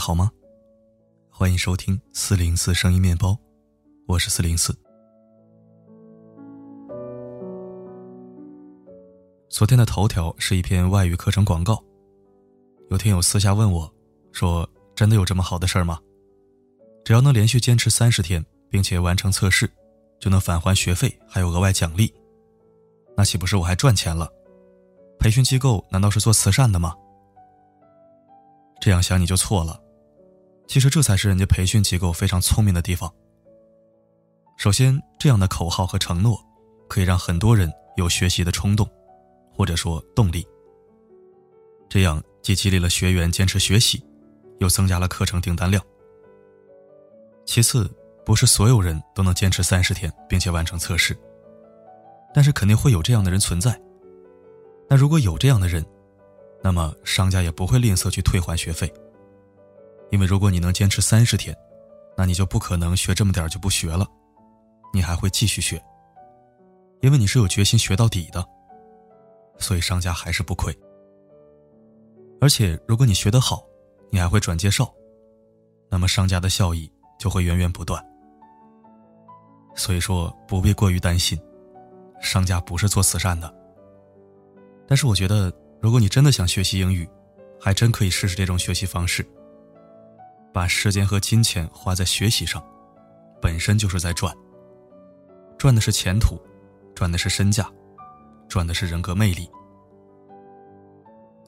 好吗？欢迎收听四零四声音面包，我是四零四。昨天的头条是一篇外语课程广告，有听友私下问我，说：“真的有这么好的事儿吗？只要能连续坚持三十天，并且完成测试，就能返还学费，还有额外奖励，那岂不是我还赚钱了？培训机构难道是做慈善的吗？”这样想你就错了，其实这才是人家培训机构非常聪明的地方。首先，这样的口号和承诺，可以让很多人有学习的冲动，或者说动力。这样既激励了学员坚持学习，又增加了课程订单量。其次，不是所有人都能坚持三十天并且完成测试，但是肯定会有这样的人存在。那如果有这样的人，那么商家也不会吝啬去退还学费，因为如果你能坚持三十天，那你就不可能学这么点就不学了，你还会继续学，因为你是有决心学到底的，所以商家还是不亏。而且如果你学得好，你还会转介绍，那么商家的效益就会源源不断。所以说不必过于担心，商家不是做慈善的，但是我觉得。如果你真的想学习英语，还真可以试试这种学习方式。把时间和金钱花在学习上，本身就是在赚。赚的是前途，赚的是身价，赚的是人格魅力。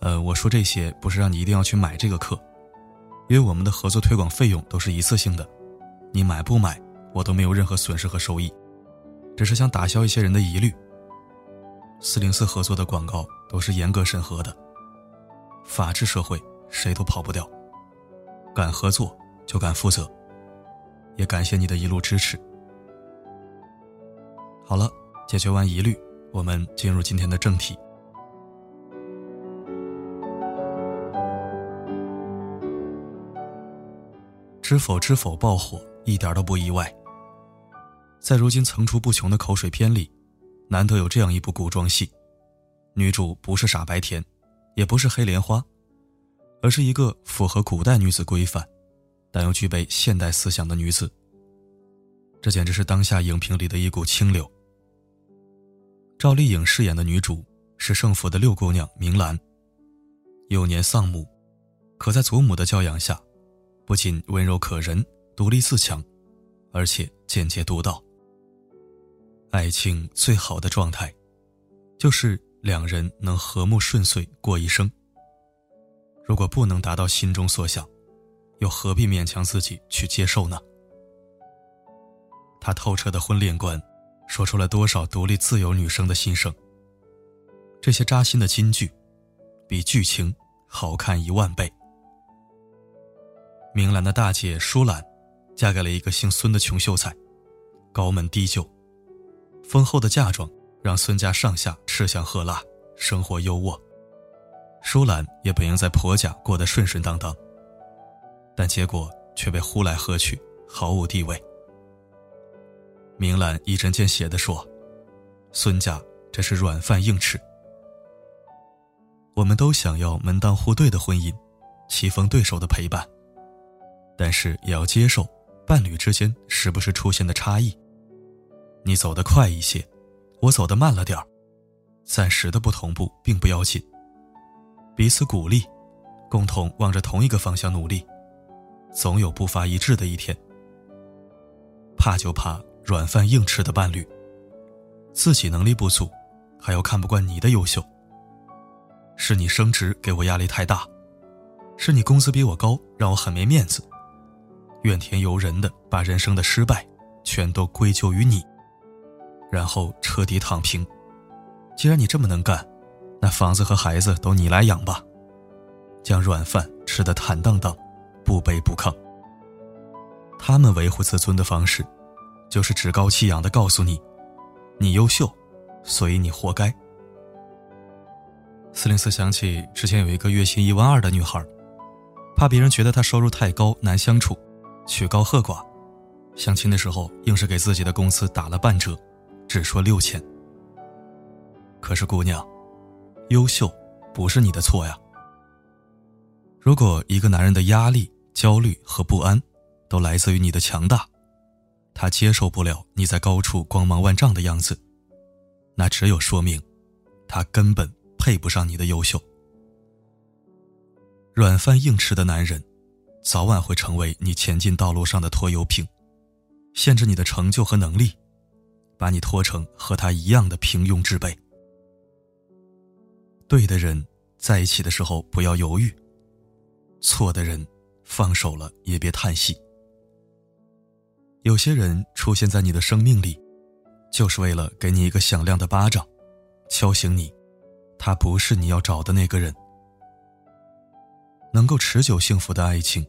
呃，我说这些不是让你一定要去买这个课，因为我们的合作推广费用都是一次性的，你买不买我都没有任何损失和收益，只是想打消一些人的疑虑。四零四合作的广告都是严格审核的，法治社会谁都跑不掉，敢合作就敢负责，也感谢你的一路支持。好了，解决完疑虑，我们进入今天的正题。知否知否爆火，一点都不意外。在如今层出不穷的口水片里。难得有这样一部古装戏，女主不是傻白甜，也不是黑莲花，而是一个符合古代女子规范，但又具备现代思想的女子。这简直是当下影评里的一股清流。赵丽颖饰演的女主是盛府的六姑娘明兰，幼年丧母，可在祖母的教养下，不仅温柔可人、独立自强，而且简洁独到。爱情最好的状态，就是两人能和睦顺遂过一生。如果不能达到心中所想，又何必勉强自己去接受呢？他透彻的婚恋观，说出了多少独立自由女生的心声。这些扎心的金句，比剧情好看一万倍。明兰的大姐舒兰，嫁给了一个姓孙的穷秀才，高门低就。丰厚的嫁妆让孙家上下吃香喝辣，生活优渥。舒兰也本应在婆家过得顺顺当当，但结果却被呼来喝去，毫无地位。明兰一针见血地说：“孙家这是软饭硬吃。我们都想要门当户对的婚姻，棋逢对手的陪伴，但是也要接受伴侣之间时不时出现的差异。”你走得快一些，我走得慢了点儿，暂时的不同步并不要紧。彼此鼓励，共同往着同一个方向努力，总有步伐一致的一天。怕就怕软饭硬吃的伴侣，自己能力不足，还要看不惯你的优秀。是你升职给我压力太大，是你工资比我高让我很没面子，怨天尤人的把人生的失败全都归咎于你。然后彻底躺平。既然你这么能干，那房子和孩子都你来养吧。将软饭吃得坦荡荡，不卑不亢。他们维护自尊的方式，就是趾高气扬的告诉你：你优秀，所以你活该。四零四想起之前有一个月薪一万二的女孩，怕别人觉得她收入太高难相处，曲高和寡，相亲的时候硬是给自己的工资打了半折。只说六千。可是姑娘，优秀不是你的错呀。如果一个男人的压力焦虑和不安，都来自于你的强大。他接受不了你在高处光芒万丈的样子，那只有说明，他根本配不上你的优秀。软饭硬吃的男人，早晚会成为你前进道路上的拖油瓶，限制你的成就和能力，把你拖成和他一样的平庸之辈。对的人在一起的时候不要犹豫，错的人放手了也别叹息。有些人出现在你的生命里，就是为了给你一个响亮的巴掌，敲醒你，他不是你要找的那个人。能够持久幸福的爱情，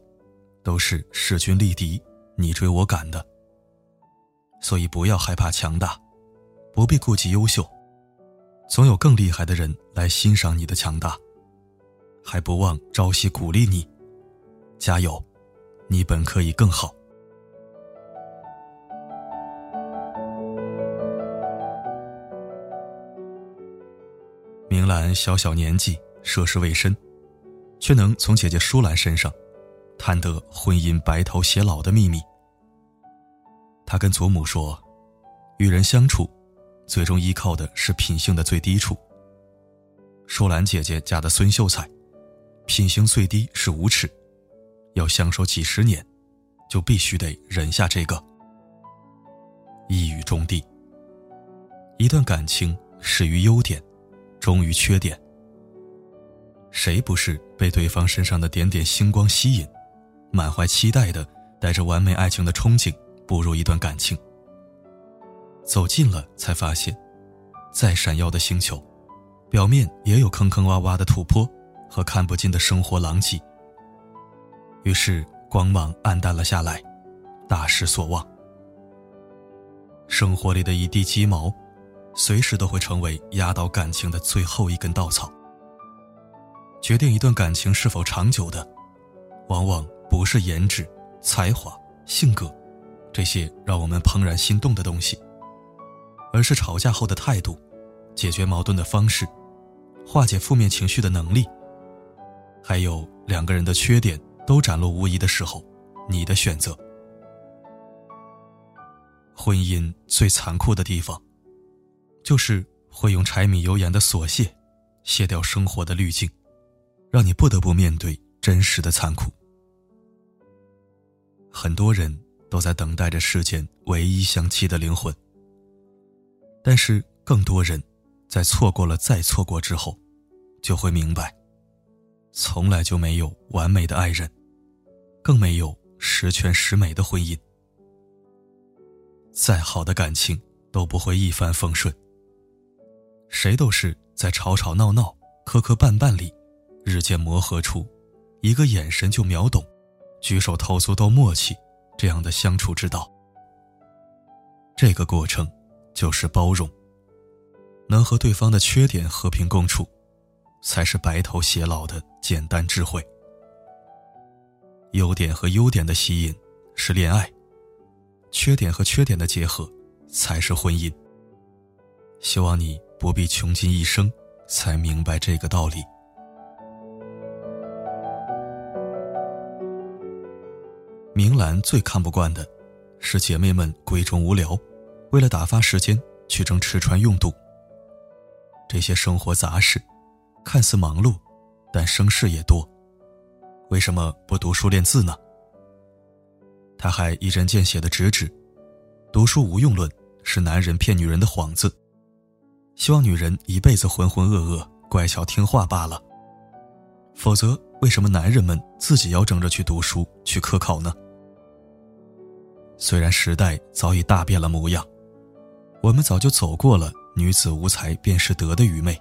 都是势均力敌、你追我赶的。所以不要害怕强大，不必顾及优秀，总有更厉害的人来欣赏你的强大，还不忘朝夕鼓励你，加油，你本可以更好。明兰小小年纪，涉世未深，却能从姐姐舒兰身上探得婚姻白头偕老的秘密。她跟祖母说：“与人相处，最终依靠的是品性的最低处。舒兰姐姐嫁的孙秀才，品行最低是无耻，要相守几十年，就必须得忍下这个。”一语中的。一段感情始于优点。终于缺点，谁不是被对方身上的点点星光吸引，满怀期待的带着完美爱情的憧憬步入一段感情？走近了才发现，再闪耀的星球，表面也有坑坑洼洼的土坡和看不尽的生活狼藉。于是光芒暗淡了下来，大失所望。生活里的一地鸡毛。随时都会成为压倒感情的最后一根稻草。决定一段感情是否长久的，往往不是颜值、才华、性格这些让我们怦然心动的东西，而是吵架后的态度、解决矛盾的方式、化解负面情绪的能力，还有两个人的缺点都展露无遗的时候，你的选择。婚姻最残酷的地方。就是会用柴米油盐的琐屑，卸掉生活的滤镜，让你不得不面对真实的残酷。很多人都在等待着世间唯一相契的灵魂，但是更多人，在错过了再错过之后，就会明白，从来就没有完美的爱人，更没有十全十美的婚姻。再好的感情都不会一帆风顺。谁都是在吵吵闹闹、磕磕绊绊里，日渐磨合出一个眼神就秒懂、举手投足都默契这样的相处之道。这个过程就是包容，能和对方的缺点和平共处，才是白头偕老的简单智慧。优点和优点的吸引是恋爱，缺点和缺点的结合才是婚姻。希望你。不必穷尽一生，才明白这个道理。明兰最看不惯的，是姐妹们闺中无聊，为了打发时间去争吃穿用度。这些生活杂事，看似忙碌，但生事也多。为什么不读书练字呢？他还一针见血的直指，读书无用论是男人骗女人的幌子。希望女人一辈子浑浑噩噩、乖巧听话罢了。否则，为什么男人们自己要争着去读书、去科考呢？虽然时代早已大变了模样，我们早就走过了“女子无才便是德”的愚昧，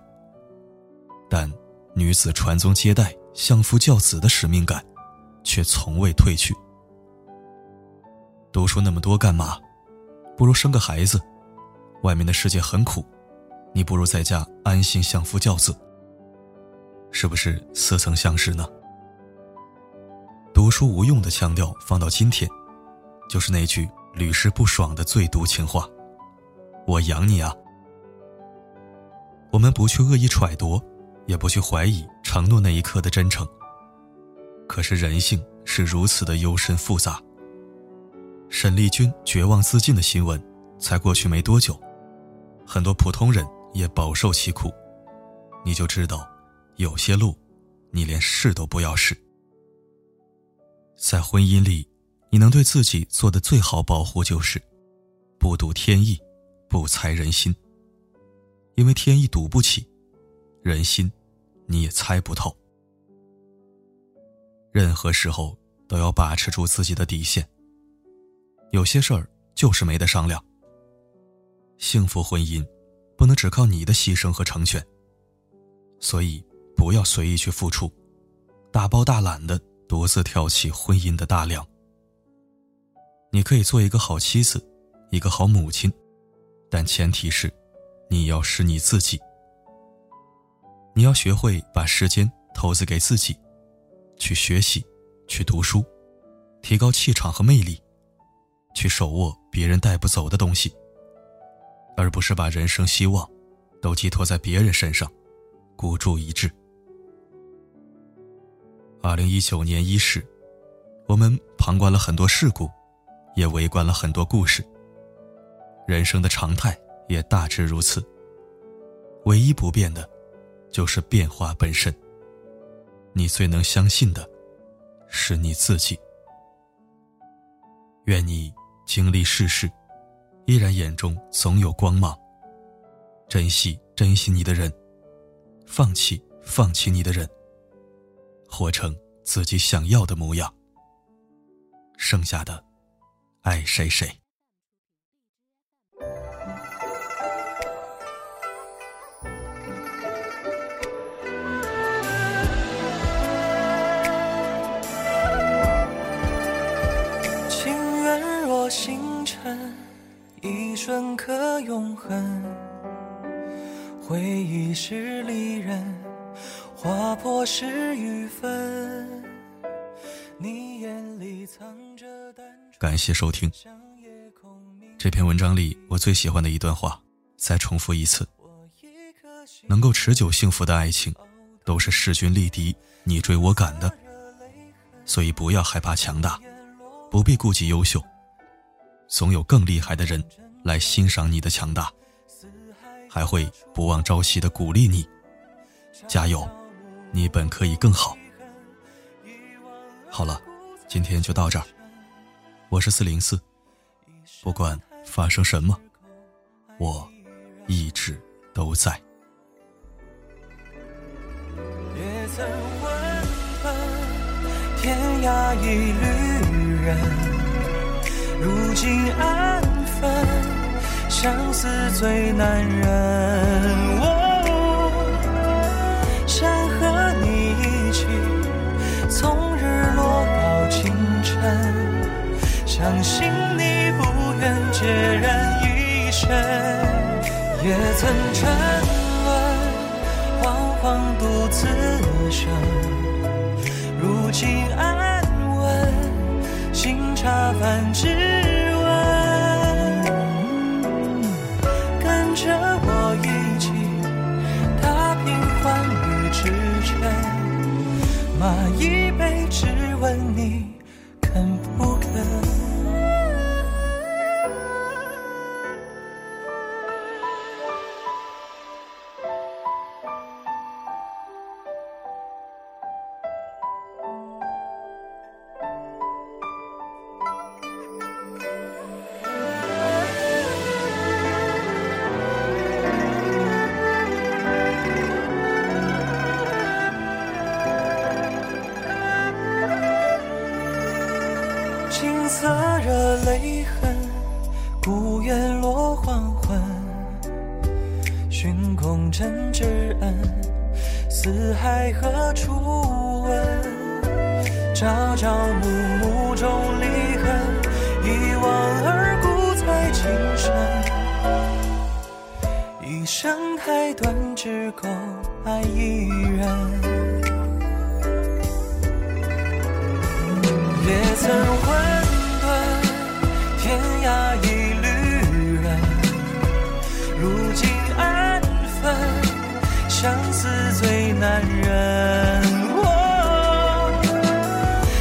但女子传宗接代、相夫教子的使命感，却从未褪去。读书那么多干嘛？不如生个孩子。外面的世界很苦。你不如在家安心相夫教子，是不是似曾相识呢？读书无用的腔调放到今天，就是那句屡试不爽的最毒情话：“我养你啊！”我们不去恶意揣度，也不去怀疑承诺那一刻的真诚。可是人性是如此的幽深复杂。沈丽君绝望自尽的新闻才过去没多久，很多普通人也饱受其苦，你就知道，有些路，你连试都不要试。在婚姻里，你能对自己做的最好保护就是，不赌天意，不猜人心。因为天意赌不起，人心，你也猜不透。任何时候都要把持住自己的底线。有些事儿就是没得商量。幸福婚姻不能只靠你的牺牲和成全，所以不要随意去付出，大包大揽的独自挑起婚姻的大梁。你可以做一个好妻子，一个好母亲，但前提是，你要是你自己。你要学会把时间投资给自己，去学习，去读书，提高气场和魅力。去手握别人带不走的东西，而不是把人生希望都寄托在别人身上，孤注一掷。二零一九年伊始，我们旁观了很多事故，也围观了很多故事。人生的常态也大致如此。唯一不变的，就是变化本身。你最能相信的，是你自己。愿你。经历世事，依然眼中总有光芒。珍惜珍惜你的人，放弃放弃你的人，活成自己想要的模样。剩下的，爱谁谁。瞬刻永恒，回忆是离人，划破是缘分。你眼里藏着感谢收听。这篇文章里，我最喜欢的一段话，再重复一次：能够持久幸福的爱情，都是势均力敌、你追我赶的。所以不要害怕强大，不必顾及优秀，总有更厉害的人。来欣赏你的强大，还会不忘朝夕的鼓励你，加油，你本可以更好。好了，今天就到这儿。我是四零四，不管发生什么，我一直都在。也曾问天涯一旅人，如今安分。相思最难忍，想和你一起从日落到清晨，相信你不愿孑然一身。也曾沉沦，惶惶独自生，如今安稳，新茶饭只。生太短，只够爱一人。也曾混沌，天涯一旅人。如今安分，相思最难忍。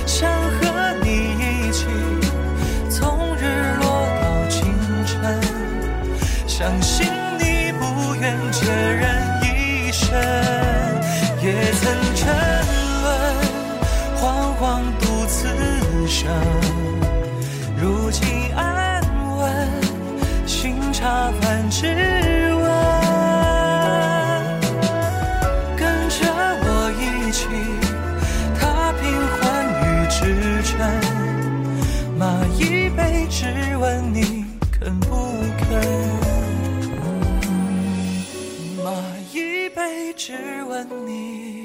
想和你一起，从日落到清晨，想。孑然一身也曾眷只问你。